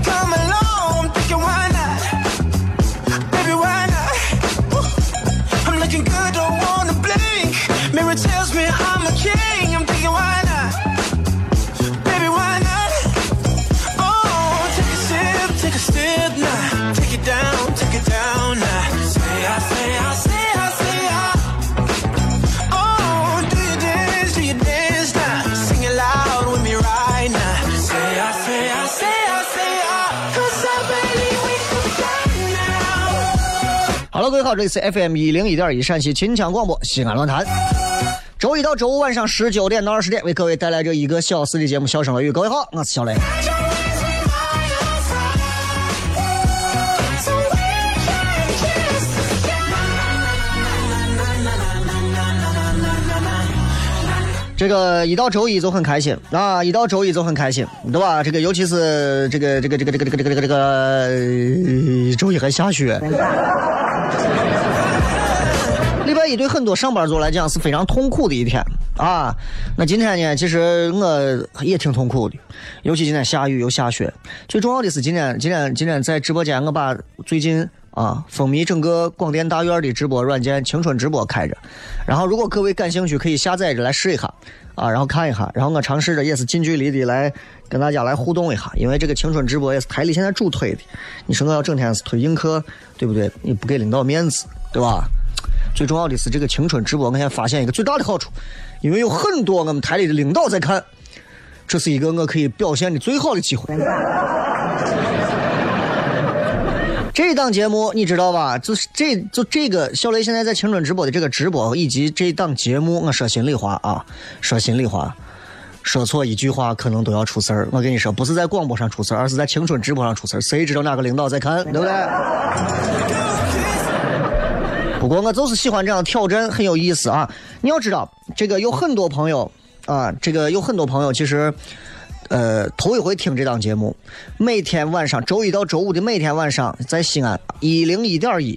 Come on. 好，这里是 FM 一零一点一陕西秦腔广播西安论坛。周一到周五晚上十九点到二十点，为各位带来这一个小时的节目《笑声雷雨》。各位好，我是小雷。这个一到周一就很开心啊，一到周一就很开心，对吧？这个尤其是这个这个这个这个这个这个这个这个周一还下雪。对很多上班族来讲是非常痛苦的一天啊。那今天呢，其实我也挺痛苦的，尤其今天下雨又下雪。最重要的是今天今天今天在直播间，我把最近啊风靡整个广电大院的直播软件“青春直播”开着。然后，如果各位感兴趣，可以下载着来试一下啊，然后看一下。然后我尝试着也是近距离的来跟大家来互动一下，因为这个青春直播也是台里现在主推的。你说我要整天是推映客，对不对？你不给领导面子，对吧？最重要的是这个青春直播，我现在发现一个最大的好处，因为有很多我们台里的领导在看，这是一个我可以表现的最好的机会。这档节目你知道吧？就是这就这个小雷现在在青春直播的这个直播以及这档节目，我说心里话啊，说心里话，说错一句话可能都要出事儿。我跟你说，不是在广播上出事儿，而是在青春直播上出事儿。谁知道哪个领导在看，对不对？不过我就是喜欢这样挑战，很有意思啊！你要知道，这个有很多朋友啊，这个有很多朋友其实，呃，头一回听这档节目，每天晚上周一到周五的每天晚上，在西安一零一点一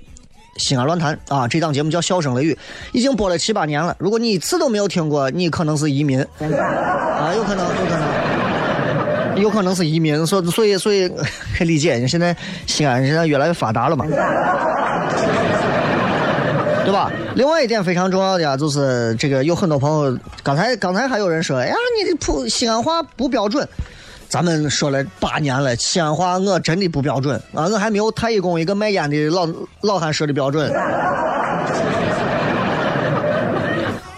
西安论坛啊，这档节目叫《笑声雷雨》，已经播了七八年了。如果你一次都没有听过，你可能是移民 啊，有可能，有可能。有可能是移民，所所以所以可以 理解，现在西安现在越来越发达了嘛。对吧？另外一点非常重要的啊，就是这个有很多朋友，刚才刚才还有人说，哎呀，你的普西安话不标准。咱们说了八年了，西安话我真的不标准啊，我还没有太乙宫一个卖烟的老老汉说的标准。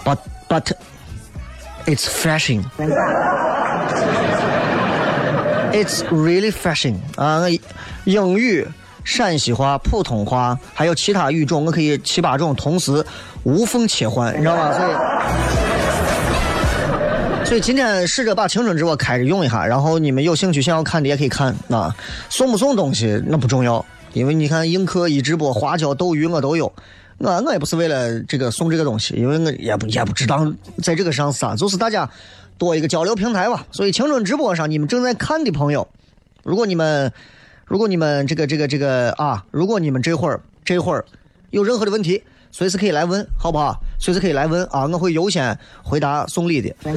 But but it's flashing. It's really flashing 啊！英语。陕西话、普通话还有其他语种，我可以七八种同时无缝切换，你知道吗？所以，所以今天试着把青春直播开着用一下，然后你们有兴趣想要看的也可以看啊。送不送东西那不重要，因为你看映客一直播花椒、斗鱼我都有，我我也不是为了这个送这个东西，因为我也不也不知道在这个上啥，就是大家多一个交流平台吧。所以青春直播上你们正在看的朋友，如果你们。如果你们这个这个这个啊，如果你们这会儿这会儿有任何的问题，随时可以来问，好不好？随时可以来问啊，我会优先回答送礼的。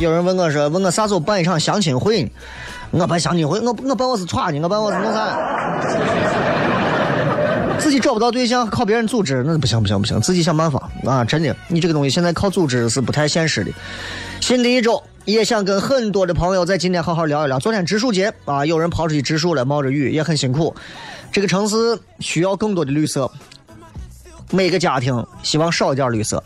有人问我说，问我啥时候办一场相亲会呢？我办相亲会，我我办我是歘呢，我办我是弄啥？自己找不到对象，靠别人组织，那不行不行不行，自己想办法啊！真的，你这个东西现在靠组织是不太现实的。新的一周也想跟很多的朋友在今天好好聊一聊。昨天植树节啊，有人跑出去植树了，冒着雨也很辛苦。这个城市需要更多的绿色，每个家庭希望少一点绿色。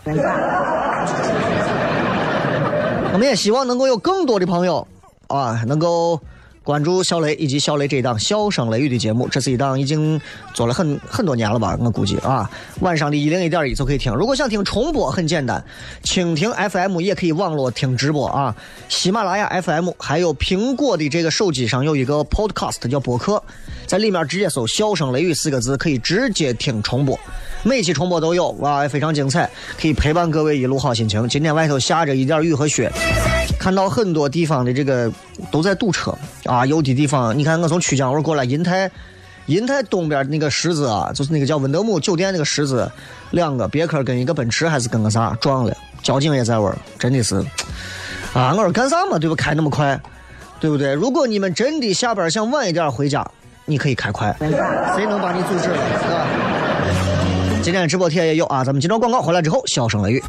我们也希望能够有更多的朋友啊，能够关注小雷以及小雷这一档《笑声雷雨》的节目。这是一档已经做了很很多年了吧？我估计啊，晚上的一零一点一就可以听。如果想听重播，很简单，蜻蜓 FM 也可以网络听直播啊。喜马拉雅 FM 还有苹果的这个手机上有一个 Podcast 叫博客，在里面直接搜“笑声雷雨”四个字，可以直接听重播。每期重播都有啊，非常精彩，可以陪伴各位一路好心情。今天外头下着一点雨和雪，看到很多地方的这个都在堵车啊，有的地方你看我从曲江路过来，银泰银泰东边那个十字啊，就是那个叫温德姆酒店那个十字，两个别克跟一个奔驰还是跟个啥撞了，交警也在玩，真的是啊，我说干啥嘛，对吧？开那么快，对不对？如果你们真的下班想晚一点回家，你可以开快，谁能把你阻止了，对吧？今天直播贴也有啊，咱们接着广告回来之后，笑声雷雨。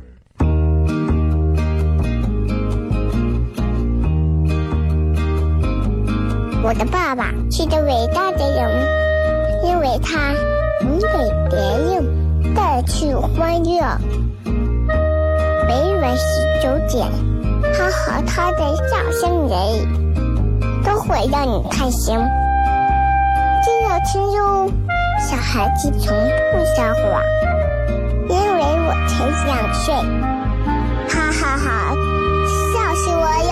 我的爸爸是个伟大的人，因为他能给别人带去欢乐。每晚十九点，他和他的笑声人，都会让你开心。这要听哟，小孩子从不撒谎，因为我才两岁。哈哈哈笑死我了！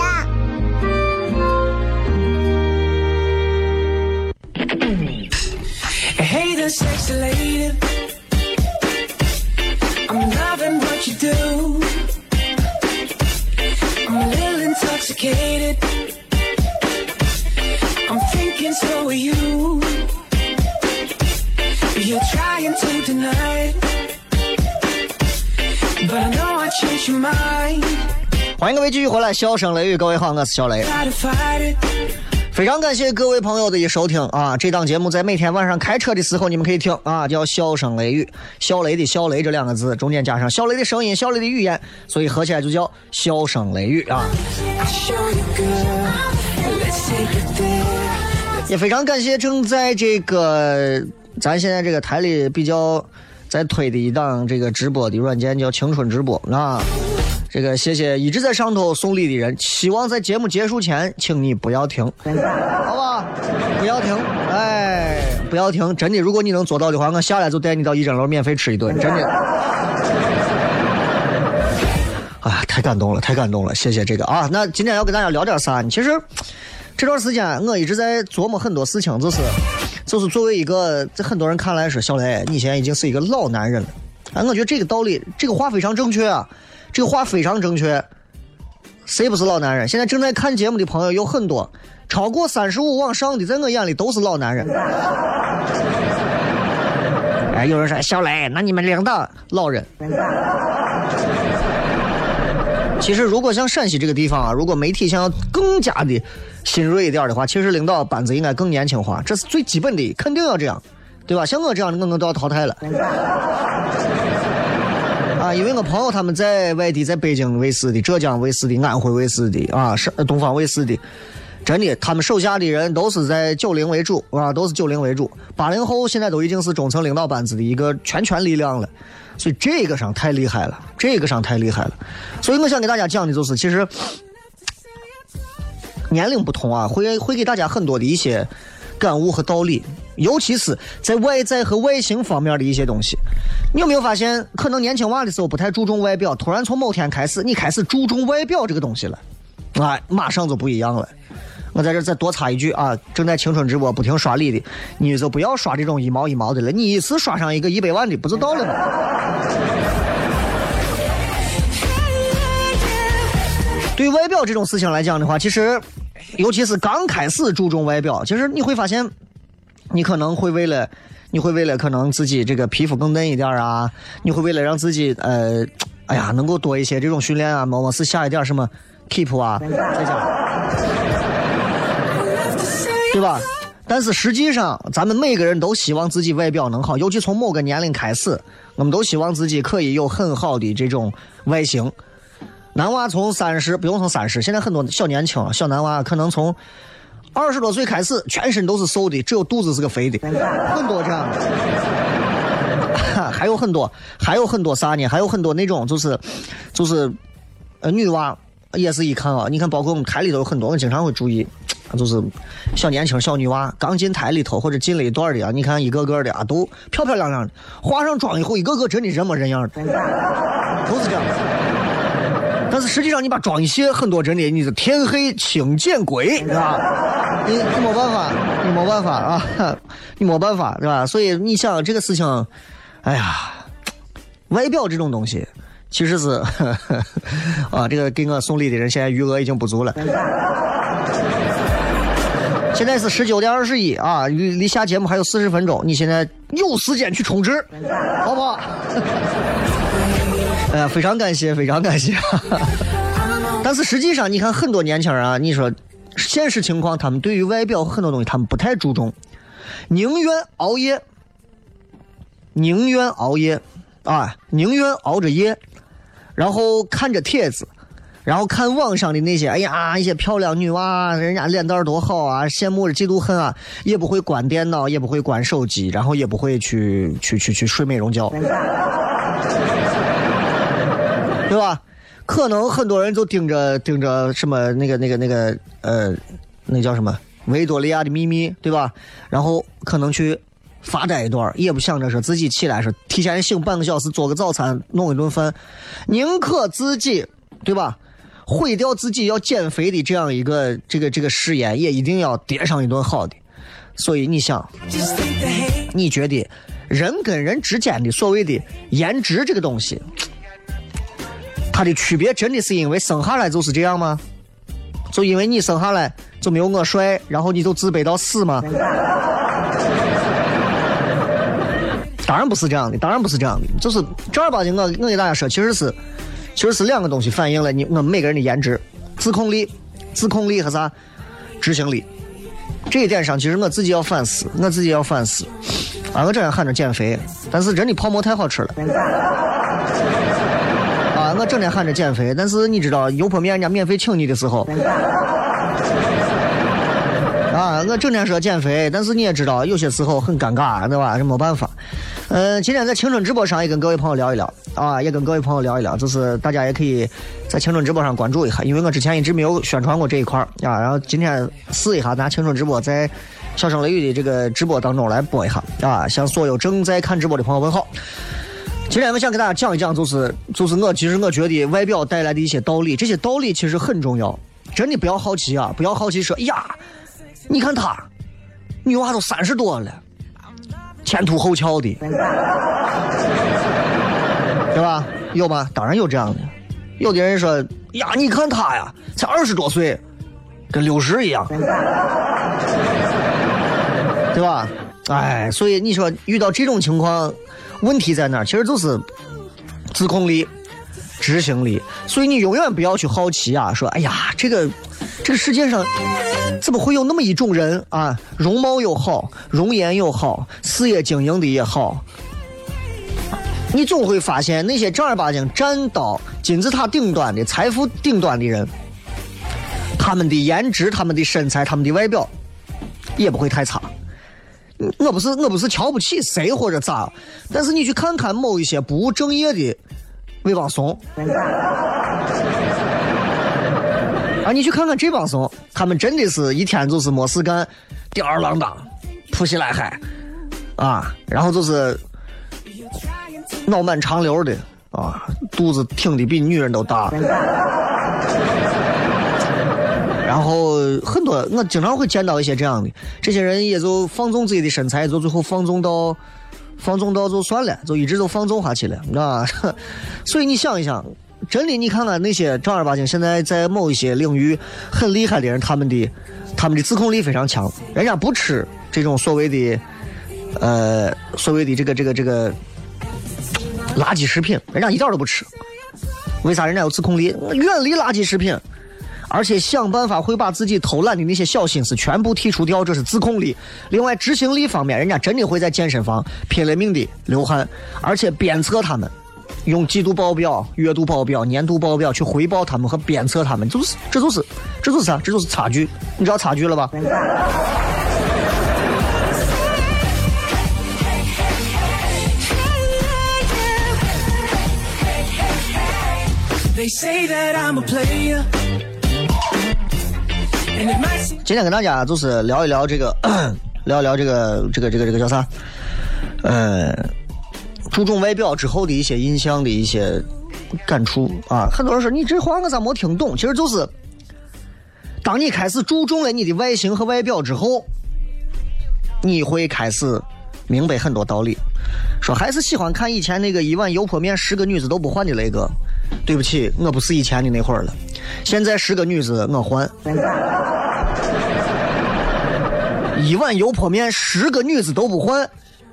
欢迎各位继续回来，笑声雷雨，各位好，我是小雷。非常感谢各位朋友的一收听啊！这档节目在每天晚上开车的时候你们可以听啊，叫“笑声雷雨”，小雷的“小雷”这两个字中间加上小雷的声音、小雷的语言，所以合起来就叫“笑声雷雨”啊！也非常感谢正在这个咱现在这个台里比较在推的一档这个直播的软件叫青春直播啊。这个谢谢一直在上头送礼的人，希望在节目结束前，请你不要停，好吧？不要停，哎，不要停，真的，如果你能做到的话，我下来就带你到一整楼免费吃一顿，真的。哎，太感动了，太感动了，谢谢这个啊。那今天要跟大家聊点啥？其实这段时间我一直在琢磨很多事情，就是就是作为一个在很多人看来说，小雷，你现在已经是一个老男人了。哎，我觉得这个道理，这个话非常正确啊，这个话非常正确。谁不是老男人？现在正在看节目的朋友有很多，超过三十五往上的，在我眼里都是老男人。哎，有人说小雷，那你们领导老人。其实，如果像陕西这个地方啊，如果媒体想要更加的新锐一点的话，其实领导班子应该更年轻化，这是最基本的，肯定要这样，对吧？像我这样的，我能都要淘汰了。啊，因为我朋友他们在外地，在北京卫视的、浙江卫视的、安徽卫视的啊，是东方卫视的，真的，他们手下的人都是在九零为主啊，都是九零为主，八零后现在都已经是中层领导班子的一个全权力量了，所以这个上太厉害了，这个上太厉害了，所以我想给大家讲的就是，其实年龄不同啊，会会给大家很多的一些感悟和道理，尤其是在外在和外形方面的一些东西。你有没有发现，可能年轻娃的时候不太注重外表，突然从某天开始，你开始注重外表这个东西了，啊，马上就不一样了。我在这再多插一句啊，正在青春直播不停刷礼的，你就不要刷这种一毛一毛的了，你一次刷上一个一百万的，不就到了吗？对外表这种事情来讲的话，其实，尤其是刚开始注重外表，其实你会发现，你可能会为了，你会为了可能自己这个皮肤更嫩一点啊，你会为了让自己呃，哎呀，能够多一些这种训练啊，么么是下一点什么 keep 啊，再讲，对吧？但是实际上，咱们每个人都希望自己外表能好，尤其从某个年龄开始，我们都希望自己可以有很好的这种外形。男娃从三十不用从三十，现在很多小年轻小男娃可能从二十多岁开始，全身都是瘦的，只有肚子是个肥的，很多这样的，还有很多，还有很多啥呢？还有很多那种就是就是呃女娃也是一看啊，你看包括我们台里头有很多，我经常会注意，就是小年轻小女娃刚进台里头或者进了一段的啊，你看一个个的啊都漂漂亮亮的，化上妆以后一个个真的人模人样的，都是这样。但是实际上，你把妆一卸，很多真的你是天黑请见鬼，是吧？你你没办法，你没办法啊，你没办法，对吧？所以你想这个事情，哎呀，外表这种东西，其实是 啊，这个给我送礼的人现在余额已经不足了。现在是十九点二十一啊，离离下节目还有四十分钟，你现在有时间去充值，好不好？哎呀，非常感谢，非常感谢。但是实际上，你看很多年轻人啊，你说现实情况，他们对于外表很多东西他们不太注重，宁愿熬夜，宁愿熬夜啊，宁愿熬着夜，然后看着帖子，然后看网上的那些，哎呀，一些漂亮女娃，人家脸蛋多好啊，羡慕着嫉妒恨啊，也不会关电脑，也不会关手机，然后也不会去去去去睡美容觉。对吧？可能很多人就盯着盯着什么那个那个那个呃，那叫什么《维多利亚的秘密》，对吧？然后可能去发呆一段，也不想着说自己起来说提前醒半个小时做个早餐，弄一顿饭，宁可自己对吧？毁掉自己要减肥的这样一个这个这个誓言，也一定要叠上一顿好的。所以你想，你觉得人跟人之间的所谓的颜值这个东西？它的区别真的是因为生下来就是这样吗？就因为你生下来就没有我帅，然后你就自卑到死吗？当然不是这样的，当然不是这样的，就是正儿八经，我我给大家说，其实是其实是两个东西反映了你我们每个人的颜值、自控力、自控力和啥执行力。这一点上，其实我自己要反思，我自己要反思。啊，我这样喊着减肥，但是人的泡馍太好吃了。我整天喊着减肥，但是你知道油泼面人家免费请你的时候，啊，我整天说减肥，但是你也知道有些时候很尴尬，对吧？这没办法。嗯，今天在青春直播上也跟各位朋友聊一聊，啊，也跟各位朋友聊一聊，就是大家也可以在青春直播上关注一下，因为我之前一直没有宣传过这一块儿啊。然后今天试一下，拿青春直播在小声雷雨的这个直播当中来播一下，啊，向所有正在看直播的朋友问好。今天我想给大家讲一讲，就是就是我其实我觉得外表带来的一些道理，这些道理其实很重要。真的不要好奇啊，不要好奇说，哎呀，你看她，女娃都三十多了，前凸后翘的，对吧？有吗？当然有这样的。有的人说，呀，你看她呀，才二十多岁，跟六十一样，对吧？哎，所以你说遇到这种情况。问题在哪儿？其实就是自控力、执行力。所以你永远不要去好奇啊，说哎呀，这个这个世界上怎么会有那么一种人啊？容貌又好，容颜又好，事业经营的也好。你总会发现那些正儿八经站到金字塔顶端的财富顶端的人，他们的颜值、他们的身材、他们的外表也不会太差。我不是我不是瞧不起谁或者咋，但是你去看看某一些不务正业的那帮怂，啊，你去看看这帮怂，他们真的是一天就是没事干，吊儿郎当，扑西来嗨，啊，然后就是脑满长流的啊，肚子挺的比女人都大。然后很多，我经常会见到一些这样的，这些人也就放纵自己的身材，就最后放纵到，放纵到就算了，就一直都放纵下去了，啊。所以你想一想，真的，你看看那些正儿八经现在在某一些领域很厉害的人，他们的他们的自控力非常强，人家不吃这种所谓的呃所谓的这个这个这个垃圾食品，人家一点都不吃。为啥人家有自控力？远离垃圾食品，而且想办法会把自己偷懒的那些小心思全部剔除掉，这是自控力。另外，执行力方面，人家真的会在健身房拼了命的流汗，而且鞭策他们，用季度报表、月度报表、年度报表去回报他们和鞭策他们，就是这就是这就是啥？这就是差距。你知道差距了吧？They say that I'm a player. 今天跟大家就是聊一聊这个，聊一聊这个这个这个这个叫啥？呃，注重外表之后的一些印象的一些感触啊。很多人说你这话我咋没听懂？其实就是，当你开始注重了你的外形和外表之后，你会开始明白很多道理。说还是喜欢看以前那个一碗油泼面十个女子都不换的那个。对不起，我不是以前的那会儿了。现在十个女子我换。一碗油泼面，十个女子都不换。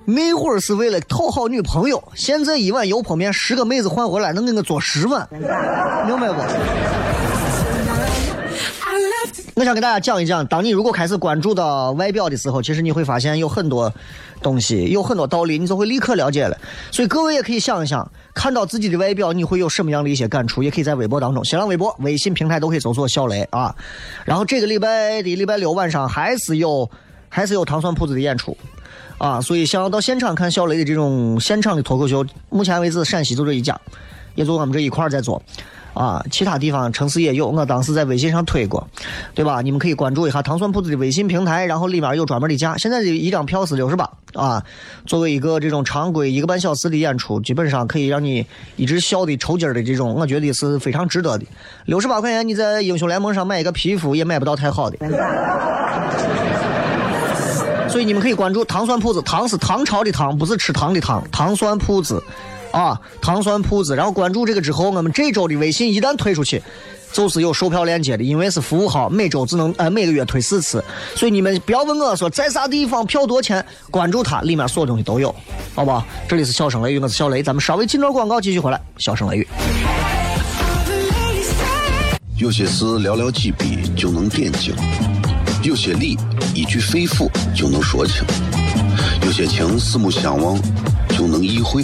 那会儿是为了讨好女朋友，现在一碗油泼面，十个妹子换回来能给我做十碗，明白不？我想给大家讲一讲，当你如果开始关注到外表的时候，其实你会发现有很多东西，有很多道理，你就会立刻了解了。所以各位也可以想一想，看到自己的外表，你会有什么样的一些感触？也可以在微博当中，新浪微博、微信平台都可以搜索小雷啊。然后这个礼拜的礼拜六晚上还是有还是有糖蒜铺子的演出。啊，所以想要到现场看小雷的这种现场的脱口秀，目前为止陕西就这一家，也就我们这一块儿在做。啊，其他地方城市也有，我当时在微信上推过，对吧？你们可以关注一下糖蒜铺子的微信平台，然后里面有专门的价。现在的一张票是六十八啊，作为一个这种常规一个半小时的演出，基本上可以让你一直笑的抽筋儿的这种，我觉得是非常值得的。六十八块钱，你在英雄联盟上买一个皮肤也买不到太好的。所以你们可以关注糖蒜铺子，糖是唐朝的糖，不是吃糖的糖，糖蒜铺子，啊，糖蒜铺子。然后关注这个之后，我们这周的微信一旦推出去，就是有售票链接的，因为是服务号，每周只能呃每个月推四次，所以你们不要问我说在啥地方票多钱，关注它，里面所有东西都有，好不好？这里是小声雷雨，我是小雷，咱们稍微进段广告，继续回来，小声雷雨。有些事寥寥几笔就能点睛，有些理一句肺腑就能说清，有些情四目相望就能意会，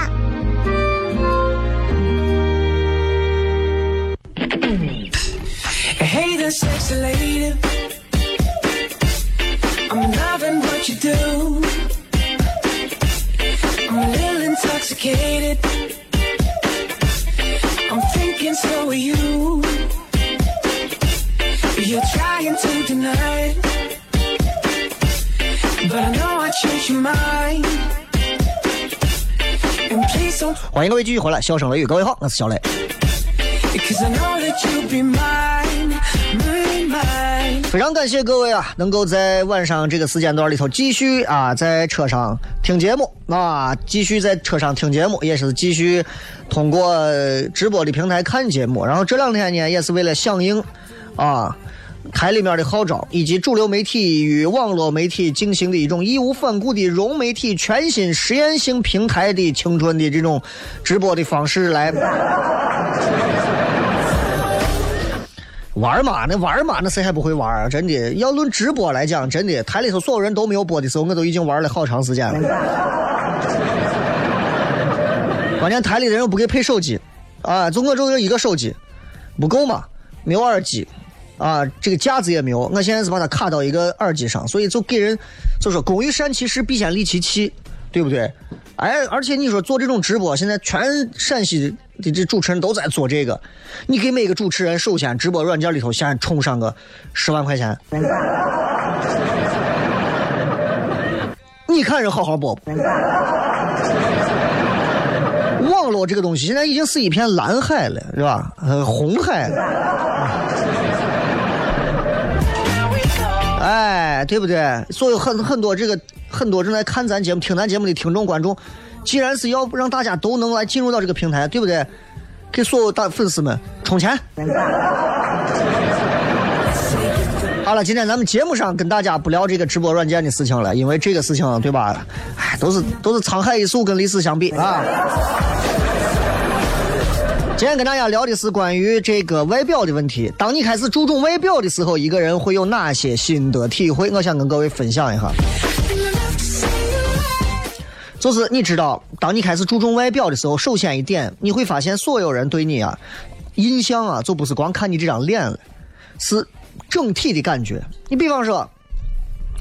Hey, the sexy lady. I'm loving what you do. I'm a little intoxicated. I'm thinking so are you. You're trying to deny it. But I know I changed your mind. And please don't 欢迎各位继续回来，笑声雷雨，各位好，我是小雷。 Because I know that you'll be mine, mine, mine. 非常感谢各位啊，能够在晚上这个时间段里头继续啊，在车上听节目啊，继续在车上听节目，也是继续通过直播的平台看节目。然后这两天呢，也是为了响应啊，台里面的号召，以及主流媒体与网络媒体进行的一种义无反顾的融媒体全新实验性平台的青春的这种直播的方式来玩嘛？那玩嘛？那谁还不会玩啊？真的，要论直播来讲，真的台里头所有人都没有播的时候，我都已经玩了好长时间了。关键台里的人不给配手机，啊，就我就有一个手机，不够嘛，没有耳机。啊，这个架子也没有，我现在是把它卡到一个耳机上，所以就给人就说工欲善其事，必先利其器，对不对？哎，而且你说做这种直播，现在全陕西的这主持人都在做这个，你给每个主持人首先直播软件里头先充上个十万块钱，你看人好好播不？网络这个东西现在已经是一片蓝海了，是吧？呃，红海了。哎，对不对？所以很很多这个很多正在看咱节目、听咱节目的听众观众，既然是要让大家都能来进入到这个平台，对不对？给所有大粉丝们充钱。好了，今天咱们节目上跟大家不聊这个直播软件的事情了，因为这个事情，对吧？哎，都是都是沧海一粟，跟历史相比啊。今天跟大家聊的是关于这个外表的问题。当你开始注重外表的时候，一个人会有哪些心得体会？我想跟各位分享一下。就是你知道，当你开始注重外表的时候，首先一点，你会发现所有人对你啊印象啊，就不是光看你这张脸了，是整体的感觉。你比方说，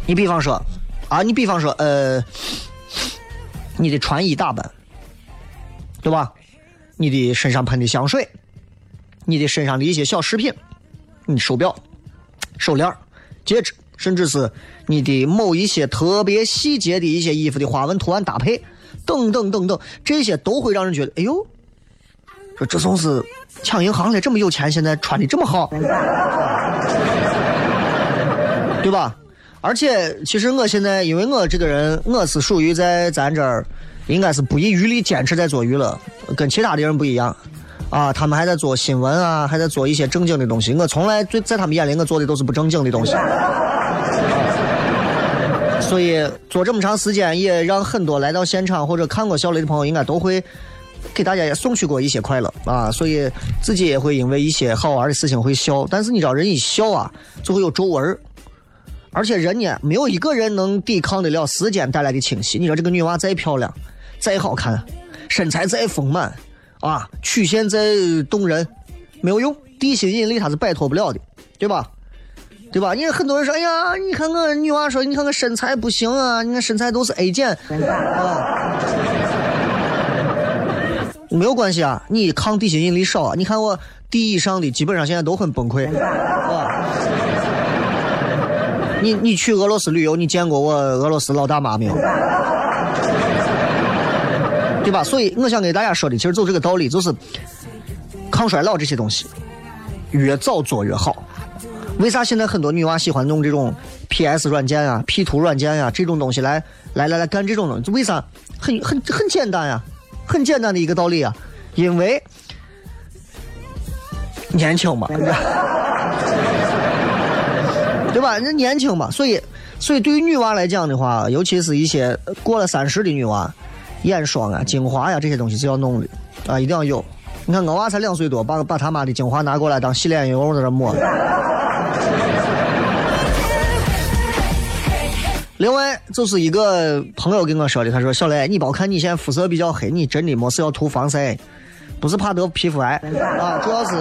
你比方说啊，你比方说呃，你的穿衣打扮，对吧？你的身上喷的香水，你的身上的一些小饰品，你手表、手链、戒指，甚至是你的某一些特别细节的一些衣服的花纹图案搭配，等等等等，这些都会让人觉得，哎呦，说这总是抢银行的，这么有钱，现在穿的这么好，对吧？而且，其实我现在，因为我这个人，我是属于在咱这儿。应该是不遗余力坚持在做娱乐，跟其他的人不一样，啊，他们还在做新闻啊，还在做一些正经的东西。我从来在在他们眼里，我做的都是不正经的东西。所以做这么长时间，也让很多来到现场或者看过小雷的朋友，应该都会给大家也送去过一些快乐啊。所以自己也会因为一些好玩的事情会笑，但是你知道，人一笑啊，就会有皱纹而且人呢，没有一个人能抵抗得了时间带来的侵袭。你说这个女娃再漂亮。再好看，身材再丰满，啊，曲线再动人，没有用，地心引力它是摆脱不了的，对吧？对吧？你看很多人说，哎呀，你看我女娃说，你看我身材不行啊，你看身材都是 A 减，啊，没有关系啊，你抗地心引力少啊。你看我 D 以上的基本上现在都很崩溃，啊。你你去俄罗斯旅游，你见过我俄罗斯老大妈没有？对吧？所以我想给大家说的，其实就这个道理，就是抗衰老这些东西，越早做越好。为啥现在很多女娃喜欢用这种 PS 软件啊、P 图软件呀这种东西来来来来干这种东西？为啥？很很很简单呀，很简单的一个道理啊，因为年轻嘛，对吧？人年轻嘛，所以所以对于女娃来讲的话，尤其是一些过了三十的女娃。眼霜啊、精华呀，这些东西是要弄的啊，一定要有。你看我娃才两岁多，把把他妈的精华拿过来当洗脸油在这抹。另外，就是一个朋友跟我说的，他说：“小雷，你别看你现在肤色比较黑，你真的没事要涂防晒，不是怕得皮肤癌啊，主要是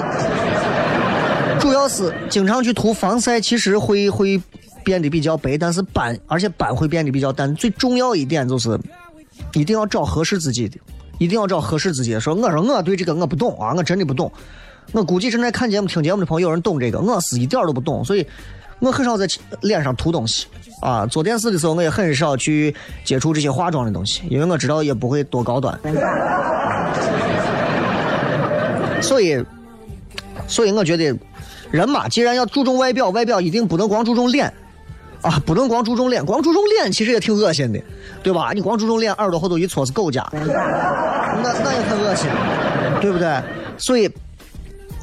主要是经常去涂防晒，其实会会变得比较白，但是斑而且斑会变得比较淡。最重要一点就是。”一定要找合适自己的，一定要找合适自己的。说我说我对这个我不懂啊，我真的不懂。我估计正在看节目、听节目的朋友有人懂这个，我是一点都不懂，所以我很少在脸上涂东西啊。做电视的时候，我也很少去接触这些化妆的东西，因为我知道也不会多高端。所以，所以我觉得人嘛，既然要注重外表，外表一定不能光注重脸。啊，不能光注重脸，光注重脸其实也挺恶心的，对吧？你光注重脸，耳朵后头一搓是狗夹，那那也很恶心，对不对？所以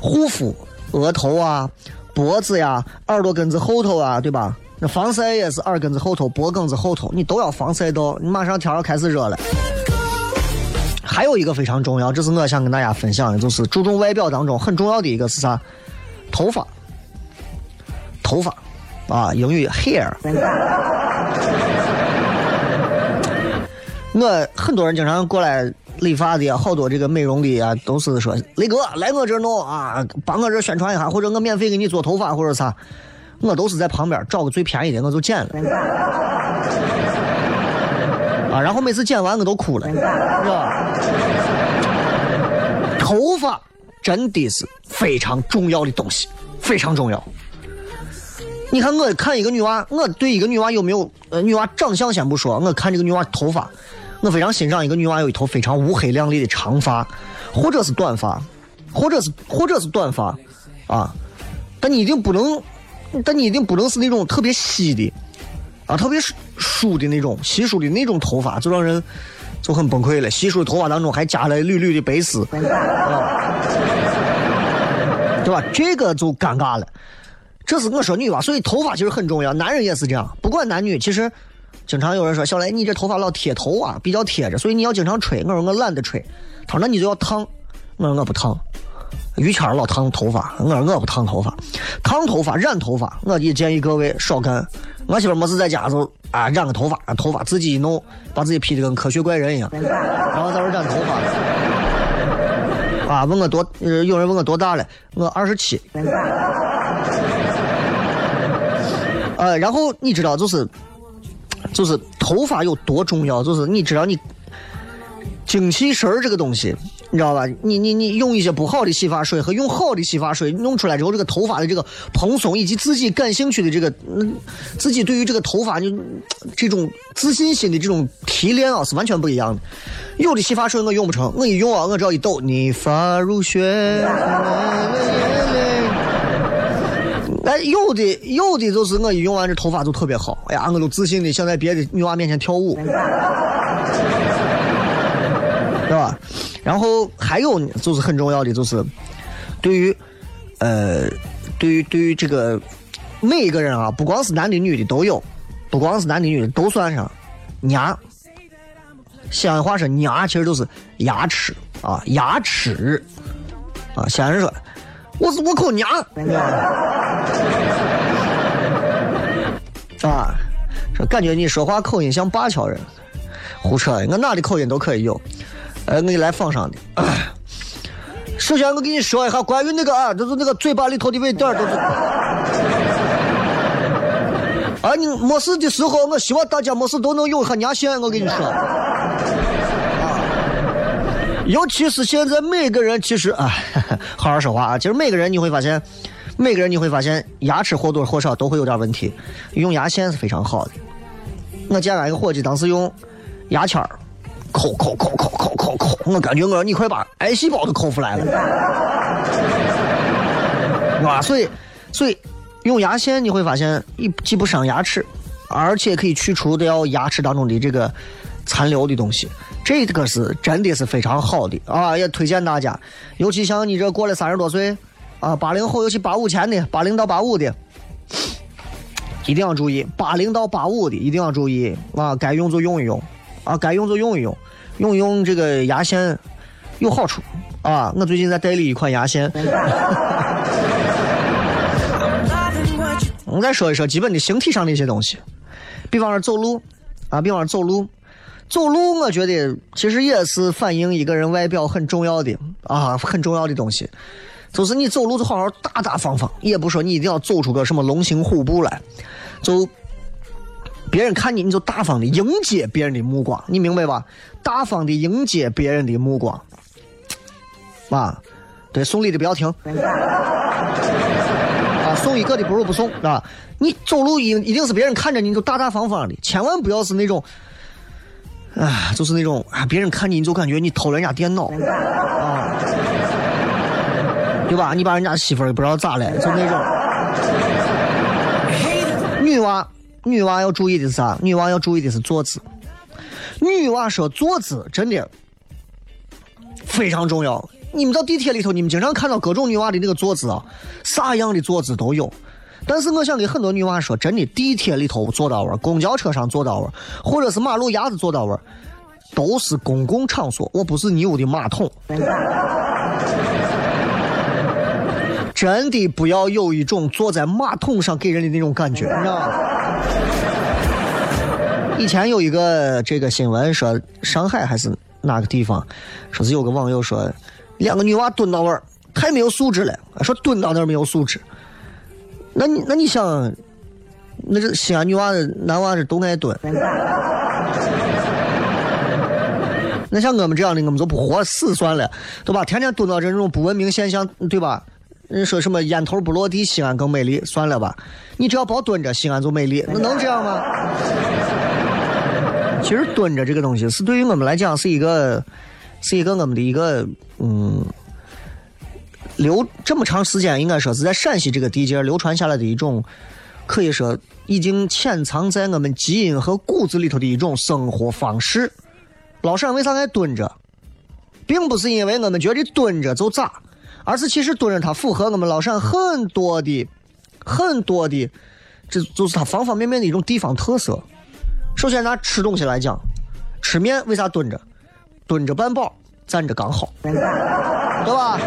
护肤、额头啊、脖子呀、耳朵根子后头啊，对吧？那防晒也是耳根子后头、脖梗子后头，你都要防晒到。你马上天要开始热了。还有一个非常重要，这是我想跟大家分享的，就是注重外表当中很重要的一个是啥？头发，头发，啊，英语 hair。我很多人经常过来理发的，好多这个美容的啊，都是说雷哥来我这弄啊，帮我这宣传一下，或者我免费给你做头发或者啥，我都是在旁边找个最便宜的我就剪了。啊，然后每次剪完我都哭了，是吧？头发真的是非常重要的东西，非常重要。你看，我看一个女娃，我对一个女娃有没有呃女娃长相先不说，我看这个女娃头发，我非常欣赏一个女娃有一头非常乌黑亮丽的长发，或者是短发，或者是或者是短发，啊，但你一定不能，但你一定不能是那种特别稀的，啊，特别疏的那种稀疏的那种头发，就让人就很崩溃了。稀疏的头发当中还加了缕缕的白丝，啊，对吧？这个就尴尬了。这是我说女娃，所以头发其实很重要，男人也是这样，不管男女，其实经常有人说小雷你这头发老贴头啊，比较贴着，所以你要经常吹。我说我懒得吹，他说那你就要烫，我说我不烫。于谦老烫头发，我说我不烫头发，烫头发染头发，我也建议各位少干。我媳妇没事在家就啊染个头发，头发自己一弄，把自己 P 的跟科学怪人一样，然后在这染头发。啊，问我多，有人问我多大了，我二十七。呃，然后你知道，就是，就是头发有多重要，就是你知道你精气神儿这个东西，你知道吧？你你你用一些不好的洗发水和用好的洗发水弄出来之后，这个头发的这个蓬松以及自己感兴趣的这个，嗯，自己对于这个头发就这种自信心的这种提炼啊，是完全不一样的。有的洗发水我用不成，我一用啊，我只要一抖，你发如雪。哎，有的有的就是我一用完这头发就特别好，哎呀，我都自信的想在别的女娃面前跳舞，对吧？然后还有就是很重要的就是，对于呃，对于对于这个每一个人啊，不光是男的女的都有，不光是男的女的都算上牙。西安话说牙，其实都是牙齿啊，牙齿啊，西安人说。我是我口娘，啊，说感觉你说话口音像灞桥人，胡扯，我哪的口音都可以有，呃，我给你来仿上的。首先我给你说一下关于那个啊，就是那个嘴巴里头的味道都是。啊，你没事的时候，我希望大家没事都能用一下牙线，我跟你说。尤其是现在每个人，其实啊，好好说话啊。其实每个人你会发现，每个人你会发现牙齿或多或少都会有点问题。用牙线是非常好的。我见俺一个伙计，当时用牙签儿抠抠抠抠抠抠抠，我感觉我你快把癌细胞都抠出来了，啊？所以，所以用牙线你会发现，一既不伤牙齿，而且可以去除掉牙齿当中的这个残留的东西。这个是真的是非常好的啊，也推荐大家，尤其像你这过了三十多岁啊，八零后，尤其八五前的，八零到八五的，一定要注意，八零到八五的一定要注意啊，该用就用一用啊，该用就用一用，用一用这个牙线有好处啊。我最近在代理一款牙线。我再说一说基本的形体上的一些东西，比方说走路啊，比方说走路。走路，我觉得其实也是反映一个人外表很重要的啊，很重要的东西。就是你走路就好好大大方方，也不说你一定要走出个什么龙行虎步来，就别人看你你就大方的迎接别人的目光，你明白吧？大方的迎接别人的目光，啊，对，送礼的不要停，啊，送一个的不如不送，啊，你走路一一定是别人看着你就大大方方的，千万不要是那种。啊，就是那种啊，别人看你，你就感觉你偷人家电脑，啊，对吧？你把人家媳妇儿也不知道咋了，就那种。女娃，女娃要注意的是啥？女娃要注意的是坐姿。女娃说坐姿真的非常重要。你们到地铁里头，你们经常看到各种女娃的那个坐姿啊，啥样的坐姿都有。但是我想给很多女娃说，真的，地铁里头坐到位，公交车上坐到位，或者是马路牙子坐到位，都是公共场所，我不是你屋的马桶。真的不要有一种坐在马桶上给人的那种感觉，你知道吗？以前有一个这个新闻说，上海还是哪个地方，说是有个网友说，两个女娃蹲到位，太没有素质了，说蹲到那儿没有素质。那你那你想，那这西安女娃子男娃子都爱蹲。那像我们这样的，我们就不活死算了，对吧？天天蹲到这种不文明现象，对吧？人说什么烟头不落地，西安更美丽，算了吧。你只要别蹲着，西安就美丽，那能这样吗？其实蹲着这个东西，是对于我们来讲是一个，是一个我们的一个嗯，流这么长时间，应该说是在陕西这个地界流传下来的一种，可以说已经潜藏在我们基因和骨子里头的一种生活方式。老陕为啥爱蹲着？并不是因为我们觉得蹲着就咋，而是其实蹲着它符合我们老陕很多的、很多的，这就是它方方面面的一种地方特色。首先拿吃东西来讲，吃面为啥蹲着？蹲着半饱，站着刚好，对吧？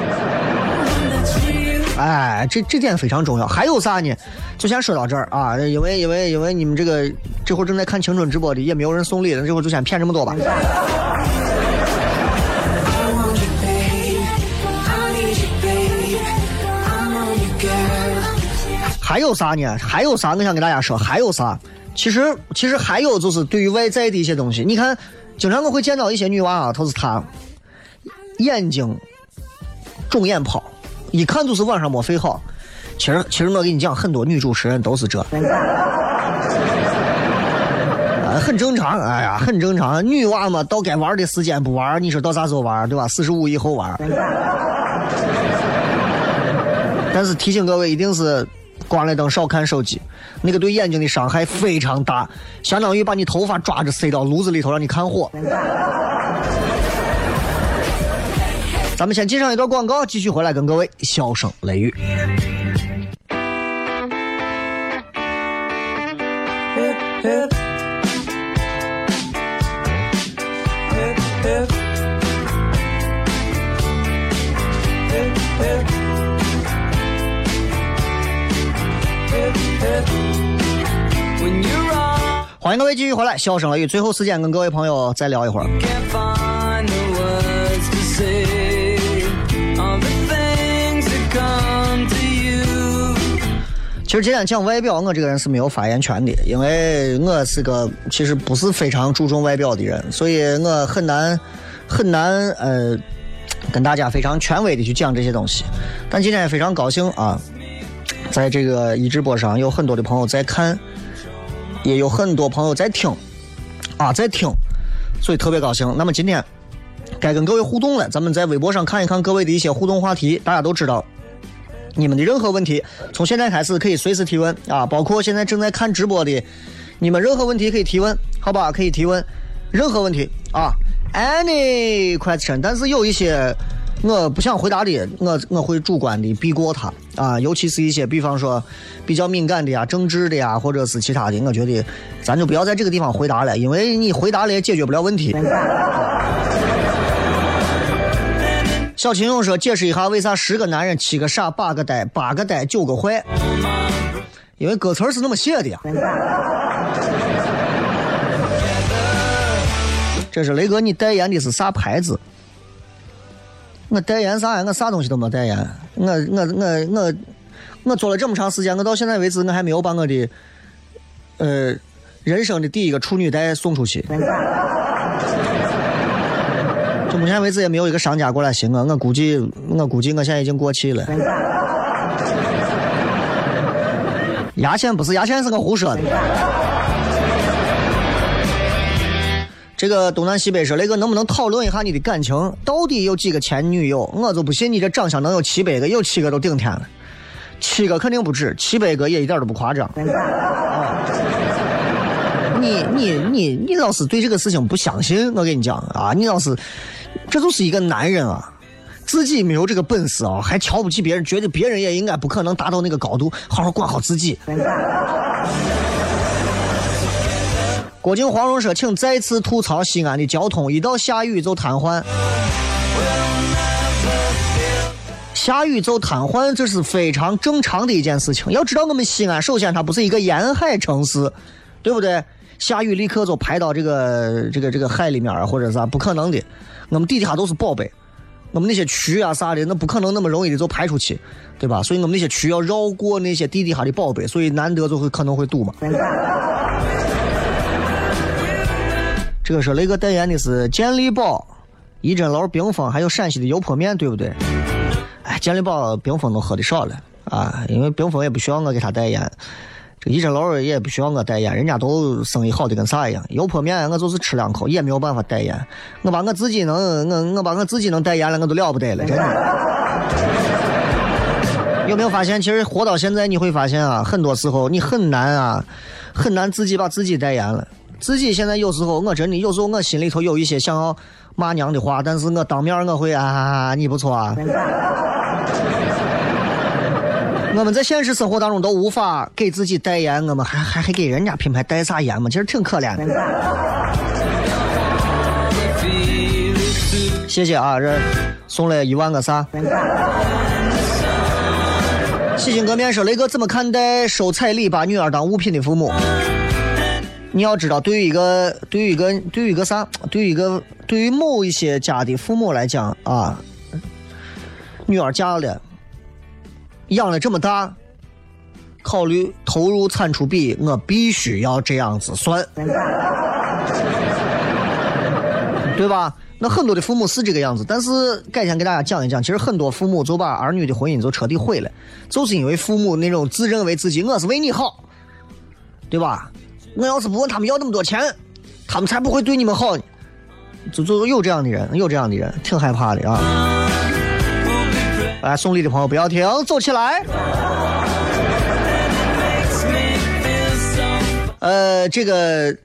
哎，这这点非常重要。还有啥呢？就先说到这儿啊，因为因为因为你们这个这会儿正在看青春直播的也没有人送礼了，这会儿就先骗这么多吧。还有啥呢？还有啥？我想跟大家说，还有啥？其实其实还有就是对于外在的一些东西，你看，经常我会见到一些女娃啊，她是她眼睛肿眼泡，一看就是晚上没睡好。其实其实我跟你讲，很多女主持人都是这。啊，很正常，哎呀，很正常。女娃嘛，到该玩的时间不玩，你说到啥时候玩，对吧？四十五以后玩。但是提醒各位，一定是关了灯少看手机，那个对眼睛的伤害非常大，相当于把你头发抓着塞到炉子里头让你看火。咱们先进上一段广告，继续回来跟各位笑声雷雨。欢迎各位继续回来，笑声雷雨。最后时间跟各位朋友再聊一会儿。其实今天讲外表，我这个人是没有发言权的，因为我是个其实不是非常注重外表的人，所以我很难很难呃跟大家非常权威的去讲这些东西。但今天也非常高兴啊，在这个一直播上有很多的朋友在看，也有很多朋友在听啊，在听，所以特别高兴。那么今天该跟各位互动了，咱们在微博上看一看各位的一些互动话题，大家都知道。你们的任何问题，从现在开始可以随时提问啊，包括现在正在看直播的，你们任何问题可以提问，好吧？可以提问，任何问题啊，any question。但是有一些我不想回答的，我我会主观的避过它啊，尤其是一些比方说比较敏感的呀、政治的呀，或者是其他的，我觉得咱就不要在这个地方回答了，因为你回答了也解决不了问题。小秦勇说：“解释一下，为啥十个男人七个傻，八个呆，八个呆九个坏？因为歌词是那么写的呀。”这是雷哥，你代言的是啥牌子？我代言啥呀？我啥东西都没代言。我我我我我做了这么长时间，我到现在为止，我还没有把我的呃人生的第一个处女带送出去。就目前为止也没有一个商家过来寻我，我估计我估计我现在已经过气了。牙签不是牙签，是个胡说的。这个东南西北说，雷哥能不能讨论一下你的感情？到底有几个前女友？我就不信你这长相能有七百个，有七个都顶天了，七个肯定不止，七百个也一点都不夸张。啊你你你你老是对这个事情不相信，我跟你讲啊，你老是，这就是一个男人啊，自己没有这个本事啊，还瞧不起别人，觉得别人也应该不可能达到那个高度，好好管好自己。郭靖黄蓉说：“请再次吐槽西安的交通，一到下雨就瘫痪。下雨就瘫痪，这是非常正常的一件事情。要知道，我们西安首先它不是一个沿海城市，对不对？下雨立刻就排到这个这个这个海里面啊，或者啥，不可能的。我们地底下都是宝贝，我们那些渠啊啥的，那不可能那么容易的就排出去，对吧？所以我们那些渠要绕过那些地底下的宝贝，所以难得就会可能会堵嘛。”这个是雷哥代言的是健力宝、一针楼冰峰，还有陕西的油泼面，对不对？哎，健力宝、冰峰都喝的少了啊，因为冰峰也不需要我给他代言，这个一针楼也不需要我代言，人家都生意好的跟啥一样。油泼面我就是吃两口，也没有办法代言。我把我自己能，我我把我自己能代言了，我都了不得了，真的。有没有发现，其实活到现在，你会发现啊，很多时候你很难啊，很难自己把自己代言了。自己现在有时候，我真的有时候我心里头有一些想要骂娘的话，但是我当面我会啊，你不错啊。我们在现实生活当中都无法给自己代言，我们还还还给人家品牌代啥言嘛？其实挺可怜的。谢谢啊，这送了一万个啥？洗心革面说：“雷哥怎么看待收彩礼把女儿当物品的父母？”你要知道，对于一个，对于一个，对于一个啥，对于一个，对于某一些家的父母来讲啊，女儿嫁了，养了这么大，考虑投入产出比，我必须要这样子算，对吧？那很多的父母是这个样子，但是改天给大家讲一讲，其实很多父母就把儿女的婚姻就彻底毁了，就是因为父母那种自认为自己我是为你好，对吧？我要是不问他们要那么多钱，他们才不会对你们好呢。就就有这样的人，有这样的人，挺害怕的啊！来送礼的朋友不要停，走起来。呃，这个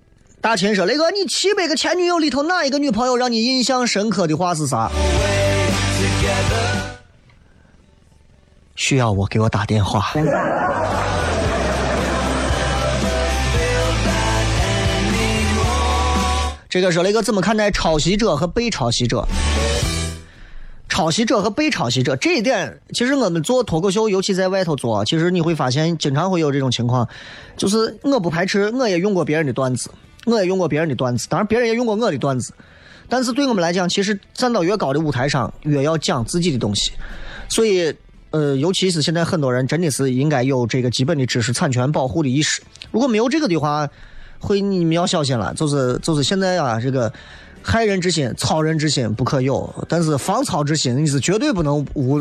大秦说，雷哥，你七百个前女友里头哪一个女朋友让你印象深刻的话是啥？需要我给我打电话。这个说雷哥怎么看待抄袭者和被抄袭者？抄袭者和被抄袭者这一点，其实我们做脱口秀，尤其在外头做，其实你会发现经常会有这种情况，就是我不排斥，我也用过别人的段子，我也用过别人的段子，当然别人也用过我的段子，但是对我们来讲，其实站到越高的舞台上，越要讲自己的东西，所以，呃，尤其是现在很多人真的是应该有这个基本的知识产权保护的意识，如果没有这个的话。会你们要小心了，就是就是现在啊，这个害人之心、操人之心不可有，但是防操之心你是绝对不能无。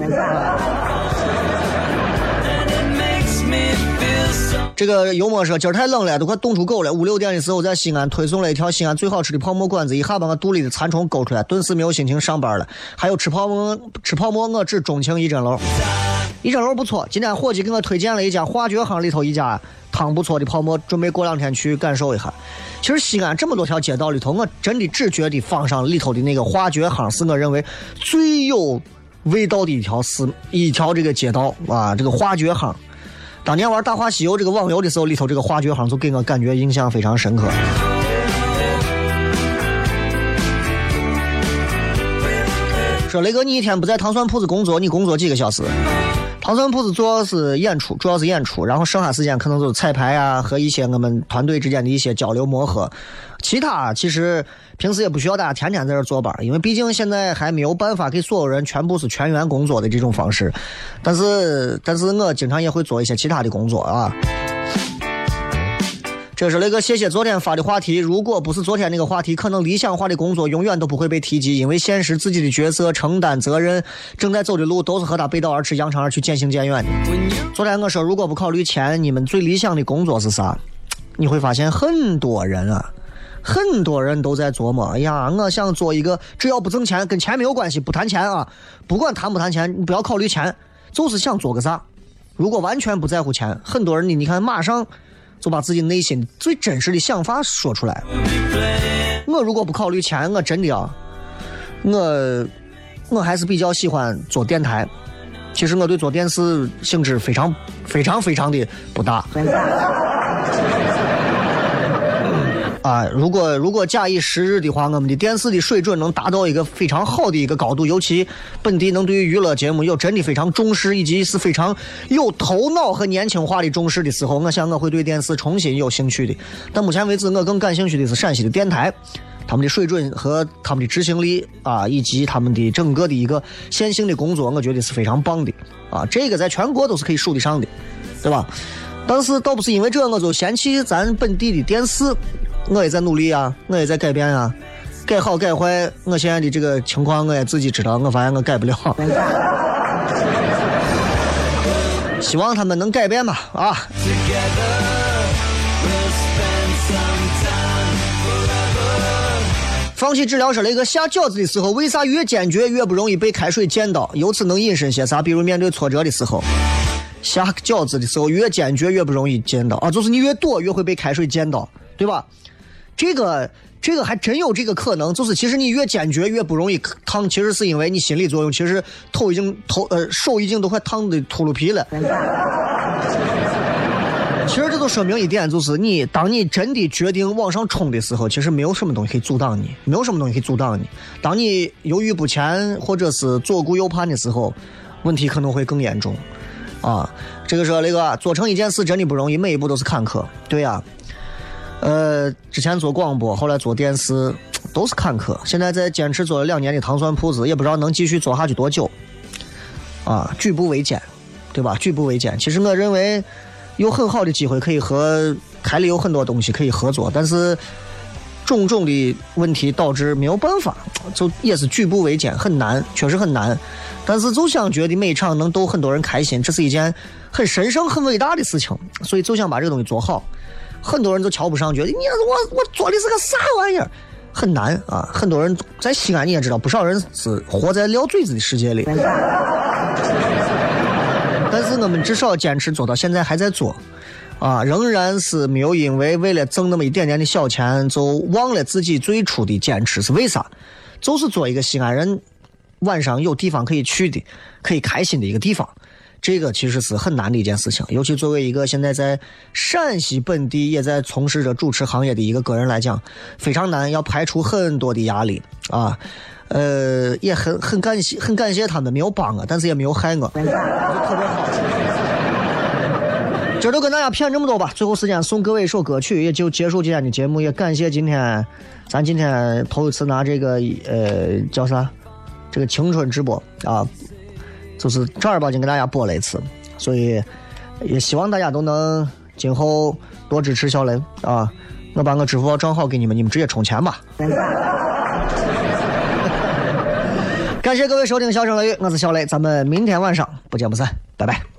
这个幽默说今儿太冷了，都快冻出狗了。五六点的时候在西安推送了一条西安最好吃的泡馍馆子，一下把我肚里的馋虫勾出来，顿时没有心情上班了。还有吃泡馍，吃泡馍我只钟情一针楼，一针楼不错。今天伙计给我推荐了一家化学行里头一家。汤不错的泡馍，准备过两天去感受一下。其实西安这么多条街道里头，我真的只觉得坊上里头的那个化觉巷是我认为最有味道的一条是一条这个街道啊。这个化觉巷，当年玩《大话西游》这个网游的时候，里头这个化觉巷就给我感觉印象非常深刻。说雷哥，你一天不在糖蒜铺子工作，你工作几个小时？糖蒜铺子主要是演出，主要是演出，然后剩下时间可能就是彩排啊，和一些我们团队之间的一些交流磨合。其他其实平时也不需要大家天天在这坐班，因为毕竟现在还没有办法给所有人全部是全员工作的这种方式。但是，但是我经常也会做一些其他的工作啊。这是那个谢谢昨天发的话题。如果不是昨天那个话题，可能理想化的工作永远都不会被提及，因为现实自己的角色承担责任，正在走的路都是和他背道而驰、扬长而去、渐行渐远的。昨天我说，如果不考虑钱，你们最理想的工作是啥？你会发现很多人啊，很多人都在琢磨：哎呀，我想做一个只要不挣钱、跟钱没有关系、不谈钱啊，不管谈不谈钱，你不要考虑钱，就是想做个啥。如果完全不在乎钱，很多人你你看马上。就把自己内心最真实的想法说出来。我如果不考虑钱，我真的啊，我我还是比较喜欢做电台。其实我对做电视兴致非常非常非常的不大。啊，如果如果假以时日的话，我们的电视的水准能达到一个非常好的一个高度，尤其本地能对于娱乐节目有真的非常重视，以及是非常有头脑和年轻化的重视的时候，我想我会对电视重新有兴趣的。但目前为止，我更感兴趣的是陕西的电台，他们的水准和他们的执行力啊，以及他们的整个的一个线性的工作，我觉得是非常棒的啊，这个在全国都是可以数得上的，对吧？但是倒不是因为这我就嫌弃咱本地的电视，我也在努力啊，我也在改变啊，改好改坏，我现在的这个情况我也自己知道，我发现我改不了，希望他们能改变吧啊！放弃治疗说雷哥下饺子的时候，为啥越坚决越不容易被开水溅到？由此能引申些啥？比如面对挫折的时候，下饺子的时候越坚决越不容易溅到啊，就是你越躲越会被开水溅到，对吧？这个这个还真有这个可能，就是其实你越坚决越不容易烫，其实是因为你心理作用，其实头已经头呃手已经都快烫的秃噜皮了。其实这就说明一点，就是你当你真的决定往上冲的时候，其实没有什么东西可以阻挡你，没有什么东西可以阻挡你。当你犹豫不前或者是左顾右盼的时候，问题可能会更严重。啊，这个说那个做成一件事真的不容易，每一步都是坎坷。对呀，呃，之前做广播，后来做电视，都是坎坷。现在在坚持做了两年的糖蒜铺子，也不知道能继续做下去多久。啊，举步维艰，对吧？举步维艰。其实我认为有很好的机会可以和台里有很多东西可以合作，但是种种的问题导致没有办法，就也是举步维艰，很难，确实很难。但是就想觉得每场能逗很多人开心，这是一件很神圣、很伟大的事情，所以就想把这个东西做好。很多人都瞧不上，觉得你我我做的是个啥玩意儿，很难啊！很多人在西安你也知道，不少人是活在撂嘴子的世界里。但是我们至少坚持做到现在还在做，啊，仍然是没有因为为了挣那么一点点的小钱就忘了自己最初的坚持是为啥？就是做一个西安人晚上有地方可以去的、可以开心的一个地方。这个其实是很难的一件事情，尤其作为一个现在在陕西本地也在从事着主持行业的一个个人来讲，非常难，要排除很多的压力啊。呃，也很很感谢，很感谢他们没有帮我，但是也没有害我，特别好。今儿都跟大家谝这么多吧，最后时间送各位一首歌曲，也就结束今天的节目。也感谢今天，咱今天头一次拿这个呃叫啥，这个青春直播啊，就是正儿八经给大家播了一次，所以也希望大家都能今后多支持小雷啊。我把我支付宝账号给你们，你们直接充钱吧。感谢各位收听《笑声雷雨》，我是小雷，咱们明天晚上不见不散，拜拜。